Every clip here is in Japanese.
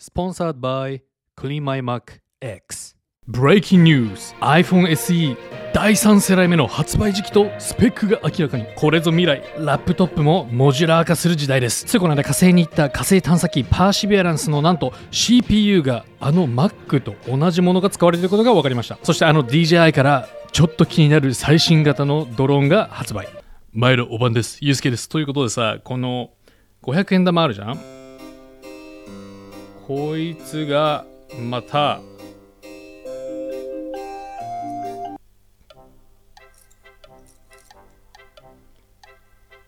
Sponsored by Clean My Mac X. Breaking News. iPhone SE 第3世代目の発売時期とスペックが明らかに。これぞ未来。ラップトップもモジュラー化する時代です。ついこの間火星に行った火星探査機パーシビアランスのなんと CPU があの Mac と同じものが使われていることが分かりました。そしてあの DJI からちょっと気になる最新型のドローンが発売。前のおばんです。ゆうすけです。ということでさこの500円玉あるじゃん？こいつがまた。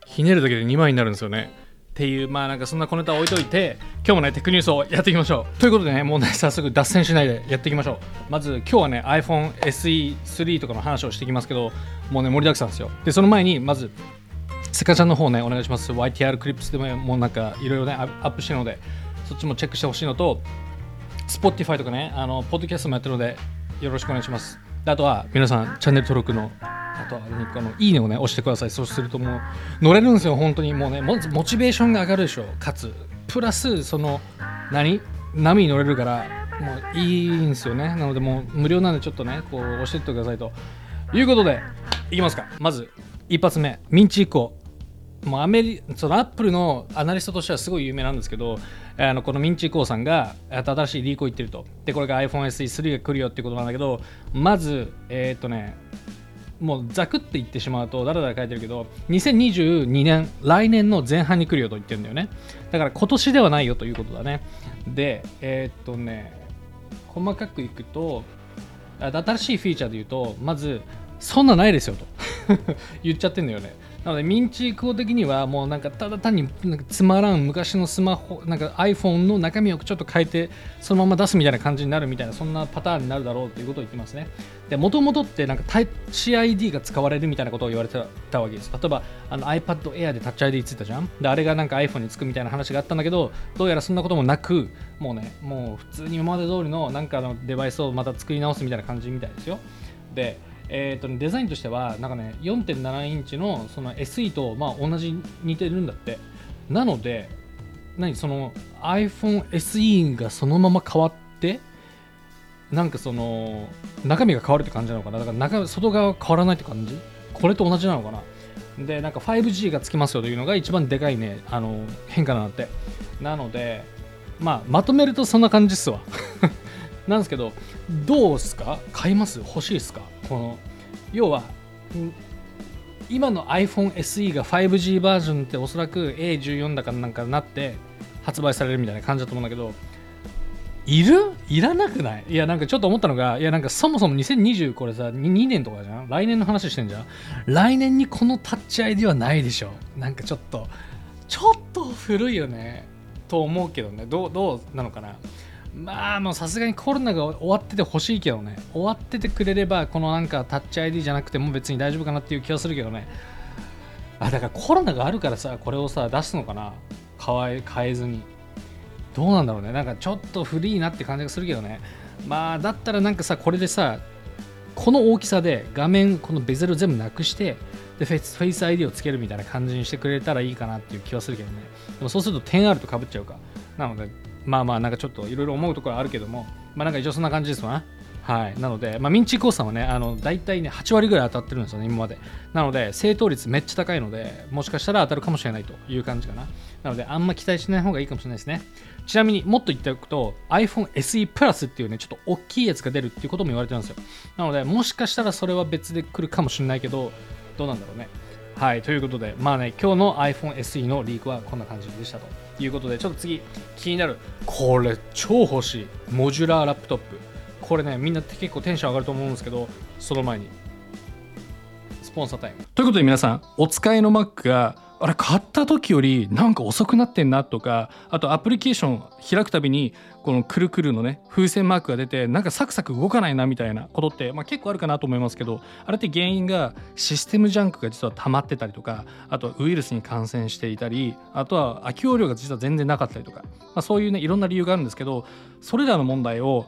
ひねるだけで2枚になるんですよね。っていうまあなんかそんな小ネタ置いといて今日もねテックニュースをやっていきましょう。ということでねもうね早速脱線しないでやっていきましょう。まず今日はね iPhone SE3 とかの話をしていきますけどもうね盛りだくさんですよ。でその前にまずセカちゃんの方ねお願いします。YTR クリップスでももうなんかいろいろねアップしてるのでそっちもチェックしてほしいのと Spotify とかねあのポッドキャストもやってるのでよろしくお願いします。あとは皆さんチャンネル登録のあとはあのいいねをね押してください。そうするともう乗れるんですよ本当に。もうねモチベーションが上がるでしょかつプラスその何？波に乗れるからもういいんですよね。なのでもう無料なんでちょっとねこう押してってくださいと。いうことでいきますか。まず一発目。ミンチ以降もうアメリそのアップルのアナリストとしてはすごい有名なんですけどあのこのミンチーコーさんが新しいリークを言ってると。でこれが iPhone SE3 が来るよっていうことなんだけどまずえー、っとねもうザクって言ってしまうとだらだら書いてるけど2022年来年の前半に来るよと言ってるんだよね。だから今年ではないよということだね。でえー、っとね細かくいくと新しいフィーチャーで言うとまずそんなないですよと。言っちゃってんだよね。なのでミンチクオ的にはもうなんかただ単になんかつまらん昔のスマホなんか iPhone の中身をちょっと変えてそのまま出すみたいな感じになるみたいなそんなパターンになるだろうということを言ってますね。でもともとってなんかタッチ ID が使われるみたいなことを言われてたわけです。例えばあの iPad Air でタッチ ID ついたじゃん。であれがなんか iPhone につくみたいな話があったんだけどどうやらそんなこともなくもうねもう普通に今まで通りのなんかのデバイスをまた作り直すみたいな感じみたいですよ。でえーとね、デザインとしてはなんかね4.7インチのその SE とまあ同じ似てるんだって。なので何その iPhone SE がそのまま変わってなんかその中身が変わるって感じなのかな。だから中外側変わらないって感じ。これと同じなのかな。でなんか 5G がつきますよというのが一番でかいねあの変化なんだって。なのでまあまとめるとそんな感じっすわ。なんですけどどうっすか？買います？欲しいですか？この要は今の iPhone SE が 5G バージョンっておそらく A14 だかなんかなって発売されるみたいな感じだと思うんだけどいる？いらなくない？いやなんかちょっと思ったのがいやなんかそもそも2020これさ 2, 2年とかじゃん？来年の話してんじゃん？来年にこのタッチ ID はないでしょなんかちょっとちょっと古いよね。と思うけどね。どうどうなのかな？まあもうさすがにコロナが終わっててほしいけどね。終わっててくれればこのなんかタッチ ID じゃなくても別に大丈夫かなっていう気はするけどね。あだからコロナがあるからさこれをさ出すのかな。変え変えずに。どうなんだろうね。なんかちょっと古いなって感じがするけどね。まあだったらなんかさこれでさこの大きさで画面このベゼル全部なくしてでフェイスフェイス ID をつけるみたいな感じにしてくれたらいいかなっていう気はするけどね。でもそうすると 10R とかぶっちゃうか。なのでまあまあなんかちょっといろいろ思うところあるけどもまあなんか一応そんな感じですわはい、なので、まあ、ミンチークオさんはね、あの大体ね、8割ぐらい当たってるんですよね、今まで。なので、正答率めっちゃ高いので、もしかしたら当たるかもしれないという感じかな。なので、あんま期待しない方がいいかもしれないですね。ちなみにもっと言っておくと iPhone SE プラスっていうねちょっと大きいやつが出るっていうことも言われてるんですよなのでもしかしたらそれは別で来るかもしれないけどどうなんだろうねはいということでまあね今日の iPhone SE のリークはこんな感じでしたということでちょっと次気になるこれ超欲しいモジュラーラップトップ。これねみんな結構テンション上がると思うんですけどその前にスポンサータイム。ということで皆さんお使いの Mac があれ買った時よりなんか遅くなってんなとかあとアプリケーション開くたびにこのくるくるのね風船マークが出てなんかサクサク動かないなみたいなことって、まあ、結構あるかなと思いますけどあれって原因がシステムジャンクが実は溜まってたりとかあとはウイルスに感染していたりあとは空き容量が実は全然なかったりとか、まあ、そういうねいろんな理由があるんですけどそれらの問題を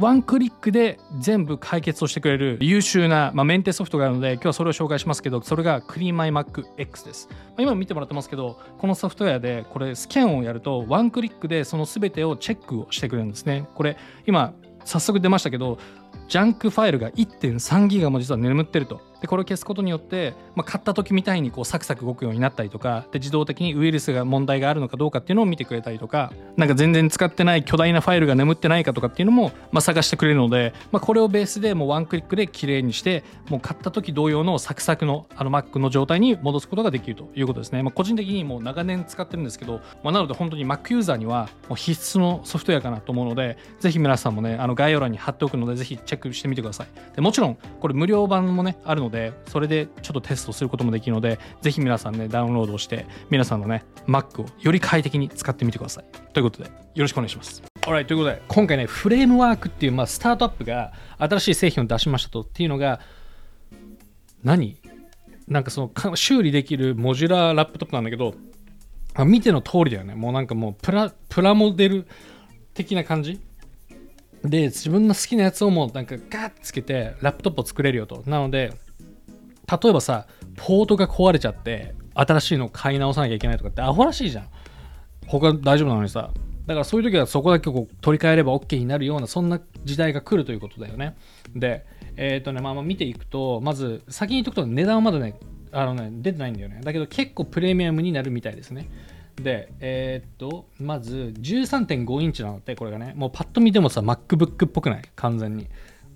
ワンクリックで全部解決をしてくれる優秀な、まあ、メンテソフトがあるので今日はそれを紹介しますけどそれが CleanMyMacX です、まあ、今見てもらってますけどこのソフトウェアでこれスキャンをやるとワンクリックでその全てをチェックをしてくれるんですね。これ今早速出ましたけどジャンクファイルが1.3ギガも実は眠ってると。でこれを消すことによって、まあ、買った時みたいにこうサクサク動くようになったりとかで自動的にウイルスが問題があるのかどうかっていうのを見てくれたりとかなんか全然使ってない巨大なファイルが眠ってないかとかっていうのも、まあ、探してくれるので、まあ、これをベースでもうワンクリックで綺麗にしてもう買った時同様のサクサクのあの Mac の状態に戻すことができるということですね、まあ、個人的にもう長年使ってるんですけど、まあ、なので本当に Mac ユーザーにはもう必須のソフトウェアかなと思うのでぜひ皆さんもねあの概要欄に貼っておくのでぜひチェックしてみてください。でもちろんこれ無料版もねあるのででそれでちょっとテストすることもできるのでぜひ皆さんねダウンロードして皆さんのね Mac をより快適に使ってみてください。ということでよろしくお願いします。はいということで今回ねフレームワークっていう、まあ、スタートアップが新しい製品を出しましたとっていうのが何？なんかその修理できるモジュラーラップトップなんだけど見ての通りだよね。もうなんかもうプラプラモデル的な感じ？で自分の好きなやつをもうなんかガッつけてラップトップを作れるよと。なので例えばさポートが壊れちゃって新しいのを買い直さなきゃいけないとかってアホらしいじゃん。他大丈夫なのにさ。だからそういう時はそこだけこう取り替えれば OK になるようなそんな時代が来るということだよね。でえっ、ー、とねまあまあ見ていくとまず先に言っとくと値段はまだねあのね出てないんだよね。だけど結構プレミアムになるみたいですね。で、えー、っと、まず13.5インチなのって、これがね、もうパッと見てもさ、MacBook っぽくない？完全に。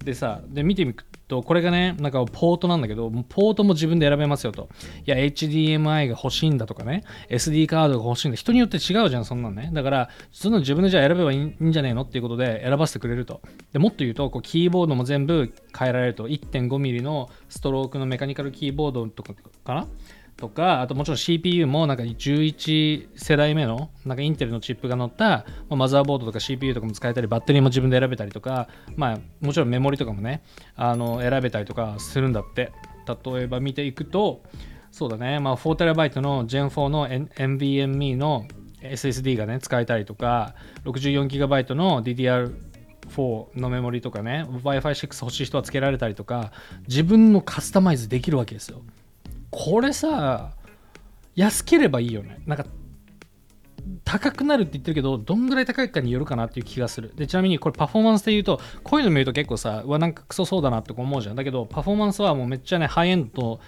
でさ、で、見てみと、これがね、なんかポートなんだけど、ポートも自分で選べますよと。いや、HDMI が欲しいんだとかね、SD カードが欲しいんだ。人によって違うじゃん、そんなんね。だから、その自分でじゃあ選べばいいんじゃねえのっていうことで選ばせてくれると。でもっと言うと、こうキーボードも全部変えられると。1.5mm のストロークのメカニカルキーボードとかかな？とか、あともちろん CPU もなんか11世代目のなんかインテルのチップが乗った、まマザーボードとか CPU とかも使えたり、バッテリーも自分で選べたりとか、まあもちろんメモリとかもね、あの選べたりとかするんだって。例えば見ていくと、そうだね、まあ 4TB の Gen4 の NVMe の SSD がね、使えたりとか、64GB の DDR4 のメモリとかね、Wi-Fi6 欲しい人はつけられたりとか、自分のカスタマイズできるわけですよ。これさ安ければいいよね。なんか高くなるって言ってるけどどんぐらい高いかによるかなっていう気がする。でちなみにこれパフォーマンスで言うとこういうの見ると結構さうわなんかクソそうだなって思うじゃん。だけどパフォーマンスはもうめっちゃねハイエンド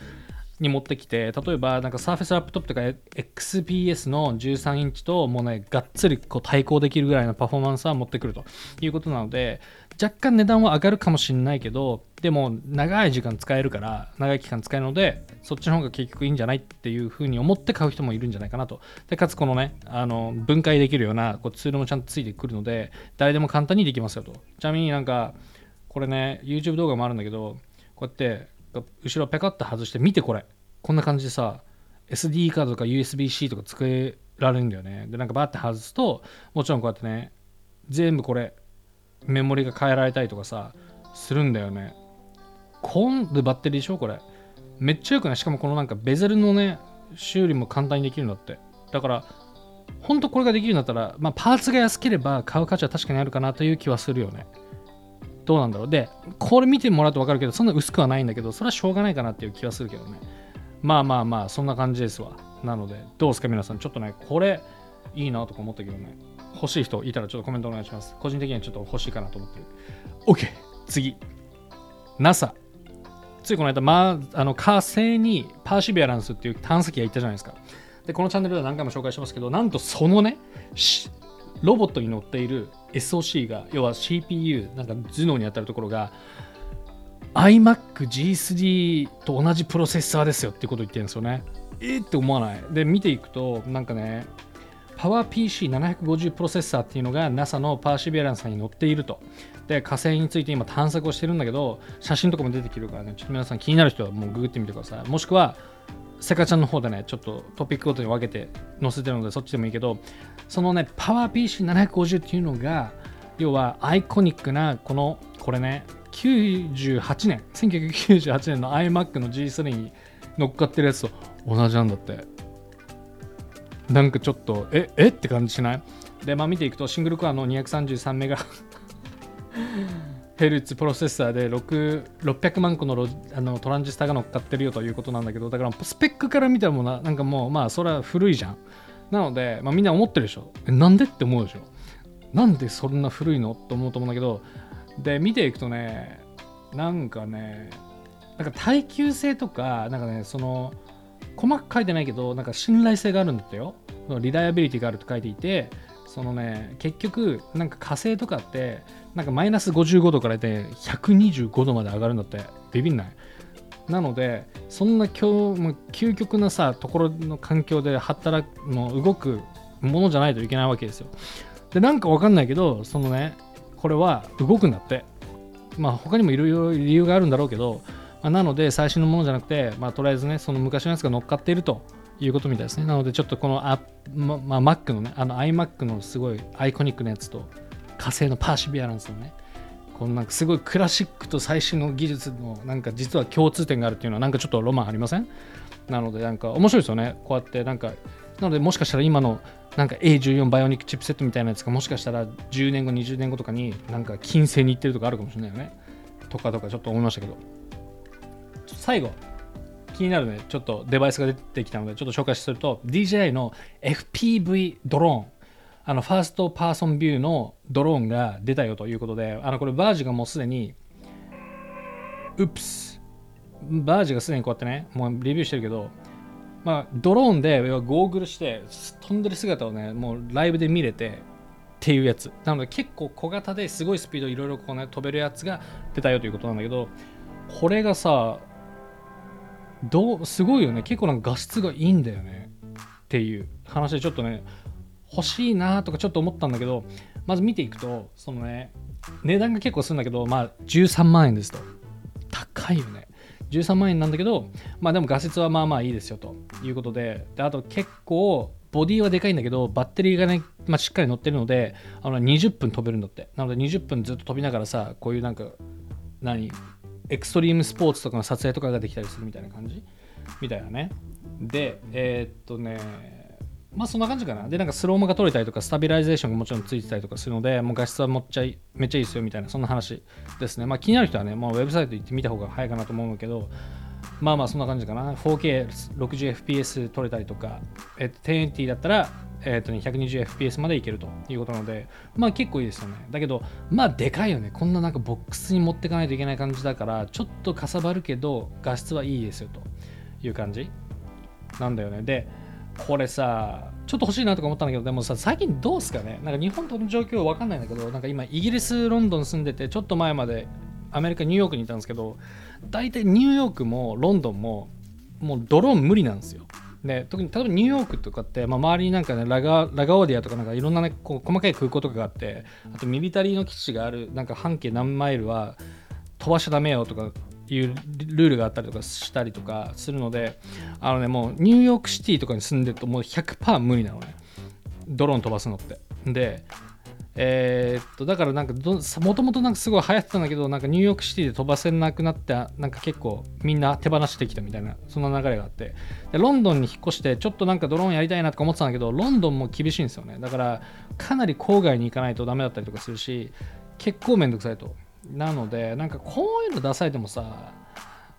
に持ってきて例えばなんかサーフェスラップトップとか XPS の13インチともうねがっつりこう対抗できるぐらいのパフォーマンスは持ってくるということなので若干値段は上がるかもしれないけどでも長い時間使えるから長い期間使えるのでそっちの方が結局いいんじゃないっていうふうに思って買う人もいるんじゃないかなと。でかつこのねあの分解できるようなこうツールもちゃんとついてくるので誰でも簡単にできますよと。ちなみになんかこれね YouTube 動画もあるんだけどこうやって後ろペカッと外して見てこれ。こんな感じでさ SD カードとか USB-C とか作られるんだよね。でなんかバッて外すともちろんこうやってね全部これメモリが変えられたりとかさするんだよね。今度バッテリーでしょこれ。めっちゃよくない？しかもこのなんかベゼルのね修理も簡単にできるんだって。だから本当これができるんだったら、まあ、パーツが安ければ買う価値は確かにあるかなという気はするよね。どうなんだろう？でこれ見てもらうと分かるけどそんな薄くはないんだけどそれはしょうがないかなっていう気はするけどね。まあまあまあそんな感じですわ。なのでどうですか皆さん？ちょっとねこれいいなとか思ったけどね。欲しい人いたらちょっとコメントお願いします。個人的にはちょっと欲しいかなと思ってる。OK 次。NASA ついこの間、まあ、あの火星にパーシビアランスっていう探査機が行ったじゃないですか。でこのチャンネルでは何回も紹介してますけどなんとそのねロボットに乗っている SOC が要は CPU なんか頭脳に当たるところが iMac G3 と同じプロセッサーですよってこと言ってるんですよね。えー、って思わない。で、見ていくと、なんかね、PowerPC750 プロセッサーっていうのが NASA のパーシビアランスに載っていると。で、火星について今探索をしてるんだけど、写真とかも出てきるからね、ちょっと皆さん気になる人はもうググってみてください。もしくは、セカちゃんの方でね、ちょっとトピックごとに分けて載せてるので、そっちでもいいけど、そのね、PowerPC750 っていうのが、要はアイコニックな、この、これね、98年1998年の iMac の G3 に乗っかってるやつと同じなんだってなんかちょっとええって感じしない？でまあ見ていくとシングルコアの233メガヘルツプロセッサーで600万個のロあのトランジスタが乗っかってるよということなんだけどだからスペックから見たらもななんかもうまあそれは古いじゃん。なので、まあ、みんな思ってるでしょ。えなんでって思うでしょ。なんでそんな古いのと思うと思うんだけどで見ていくとねなんかねなんか耐久性とかなんかねその細かく書いてないけどなんか信頼性があるんだってよ。リダイアビリティがあると書いていてそのね結局なんか火星とかってなんかマイナス55度からで125度まで上がるんだって。ビビんない。なのでそんな今日も究極なさところの環境で働くの動くものじゃないといけないわけですよ。でなんかわかんないけどそのねこれは動くんだって。まあ他にもいろいろ理由があるんだろうけど、まあ、なので最新のものじゃなくてまあとりあえずねその昔のやつが乗っかっているということみたいですね。なのでちょっとこのあ、ままあ、Mac のねあの iMac のすごいアイコニックなやつと火星のパーシビアランスのねこのなんかすごいクラシックと最新の技術のなんか実は共通点があるっていうのはなんかちょっとロマンありません？なのでなんか面白いですよね。こうやってなんかなのでもしかしたら今のなんか A14 バイオニックチップセットみたいなやつがもしかしたら10年後20年後とかになんか金星に行ってるとかあるかもしれないよね。とかとかちょっと思いましたけど。最後気になるねちょっとデバイスが出てきたのでちょっと紹介すると DJI の FPV ドローン。あのファーストパーソンビューのドローンが出たよということであのこれバージがもうすでにウップス。バージがすでにこうやってねもうレビューしてるけどまあ、ドローンでゴーグルして飛んでる姿をねもうライブで見れてっていうやつ。なので結構小型ですごいスピードいろいろこうね飛べるやつが出たよということなんだけどこれがさどうすごいよね。結構なんか画質がいいんだよね。っていう話でちょっとね欲しいなとかちょっと思ったんだけどまず見ていくとそのね値段が結構するんだけどまあ13万円ですと。高いよね。13万円なんだけど、まあでも画質はまあまあいいですよということで、であと結構ボディはでかいんだけど、バッテリーがね、まあ、しっかり乗ってるので、あの20分飛べるんだって。なので20分ずっと飛びながらさ、こういうなんか、何？エクストリームスポーツとかの撮影とかができたりするみたいな感じ？みたいなね。で、えー、っとね、まあそんな感じかな。で、なんかスローモが取れたりとか、スタビライゼーションがもちろんついてたりとかするので、もう画質はもっちゃいめっちゃいいですよみたいな、そんな話ですね。まあ気になる人はね、もうウェブサイト行ってみた方が早いかなと思うけど、まあまあそんな感じかな。4K60fps 撮れたりとか、えっと、1080だったら、えっとね、120fps までいけるということなので、まあ結構いいですよね。だけど、まあでかいよね。こんななんかボックスに持ってかないといけない感じだから、ちょっとかさばるけど、画質はいいですよという感じなんだよね。で、これさちょっと欲しいなとか思ったんだけどでもさ最近どうすかねなんか日本との状況わかんないんだけどなんか今イギリスロンドン住んでてちょっと前までアメリカニューヨークにいたんですけど大体ニューヨークもロンドンももうドローン無理なんですよ。で特に例えばニューヨークとかって、まあ、周りになんかねラガラガオーディアとかなんかいろんなねこう細かい空港とかがあってあとミリタリーの基地があるなんか半径何マイルは飛ばしちゃダメよとかいうルールがあったりとかしたりとかするのであのねもうニューヨークシティとかに住んでるともう100%無理なのね。ドローン飛ばすのって。でえー、っとだからなんかもともとなんかすごい流行ってたんだけどなんかニューヨークシティで飛ばせなくなってなんか結構みんな手放してきたみたいなそんな流れがあって。でロンドンに引っ越してちょっとなんかドローンやりたいなとか思ってたんだけどロンドンも厳しいんですよね。だからかなり郊外に行かないとダメだったりとかするし結構めんどくさいと。なのでなんかこういうの出されてもさ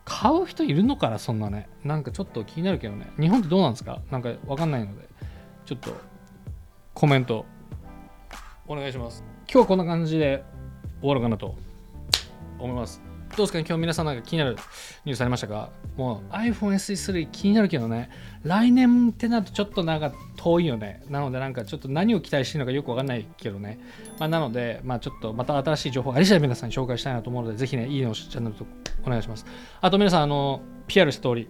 買う人いるのかなそんなね。なんかちょっと気になるけどね。日本ってどうなんですか？なんかわかんないのでちょっとコメント。お願いします。今日はこんな感じで終わるかなと思います。どうですかね？今日皆さんなんか気になるニュースありましたか？もう iPhone SE3 気になるけどね。来年ってなるとちょっとなんか遠いよね。なのでなんかちょっと何を期待しているのかよくわかんないけどね、まあ、なのでまあちょっとまた新しい情報あり次第皆さんに紹介したいなと思うのでぜひねいいねをチャンネルとお願いします。あと皆さんあの PR した通り。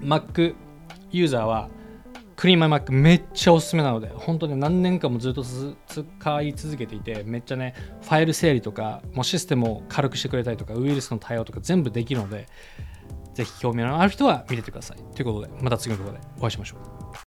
Mac ユーザーはクリーマイマックめっちゃおすすめなので本当に何年間もずっと使い続けていてめっちゃねファイル整理とかもうシステムを軽くしてくれたりとかウイルスの対応とか全部できるのでぜひ興味のある人は見ててください。ということでまた次の動画でお会いしましょう。